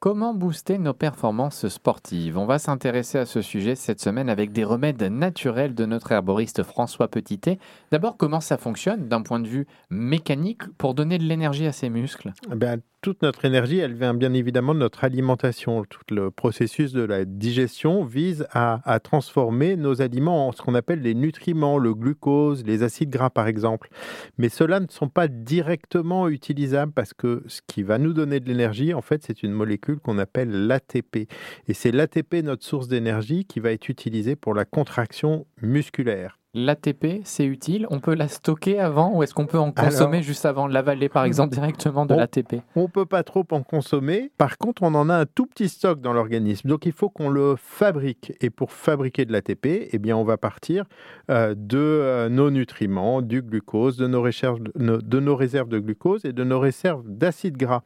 Comment booster nos performances sportives? On va s'intéresser à ce sujet cette semaine avec des remèdes naturels de notre herboriste François Petitet. D'abord, comment ça fonctionne d'un point de vue mécanique pour donner de l'énergie à ses muscles? Eh toute notre énergie, elle vient bien évidemment de notre alimentation. Tout le processus de la digestion vise à, à transformer nos aliments en ce qu'on appelle les nutriments, le glucose, les acides gras par exemple. Mais ceux-là ne sont pas directement utilisables parce que ce qui va nous donner de l'énergie, en fait, c'est une molécule qu'on appelle l'ATP. Et c'est l'ATP, notre source d'énergie, qui va être utilisée pour la contraction musculaire. L'ATP, c'est utile On peut la stocker avant ou est-ce qu'on peut en consommer juste avant de l'avaler, par exemple, directement de l'ATP On ne peut pas trop en consommer. Par contre, on en a un tout petit stock dans l'organisme. Donc, il faut qu'on le fabrique. Et pour fabriquer de l'ATP, eh bien, on va partir euh, de euh, nos nutriments, du glucose, de nos, de nos réserves de glucose et de nos réserves d'acides gras.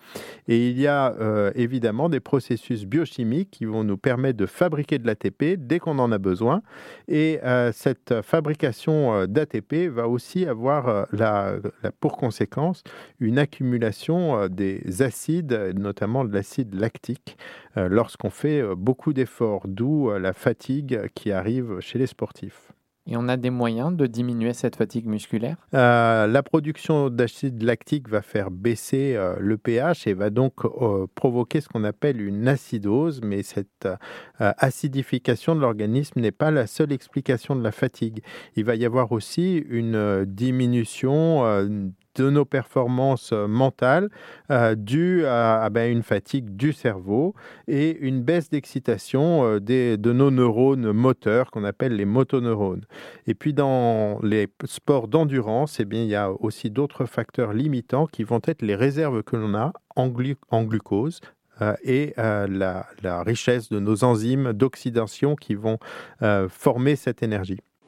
Et il y a euh, évidemment des processus biochimiques qui vont nous permettre de fabriquer de l'ATP dès qu'on en a besoin. Et cette fabrication fabrication euh, d'ATP va aussi avoir euh, pour conséquence une accumulation euh, des acides, notamment de l'acide lactique, lorsqu'on fait beaucoup d'efforts, d'où la fatigue qui arrive chez les sportifs. Et on a des moyens de diminuer cette fatigue musculaire? Euh, La production d'acide lactique va faire baisser euh, le pH et va donc euh, provoquer ce qu'on appelle une acidose, mais cette acidification de l'organisme n'est pas la seule explication de la fatigue. Il va y avoir aussi une diminution de nos performances euh, mentales euh, dues à, ben, une fatigue du cerveau et une baisse d'excitation euh, de nos neurones moteurs qu'on appelle les motoneurones. Et puis dans les sports d'endurance, eh il y a aussi d'autres facteurs limitants qui vont être les réserves que l'on a en, glucose, et la, richesse de nos enzymes d'oxydation qui vont former cette énergie.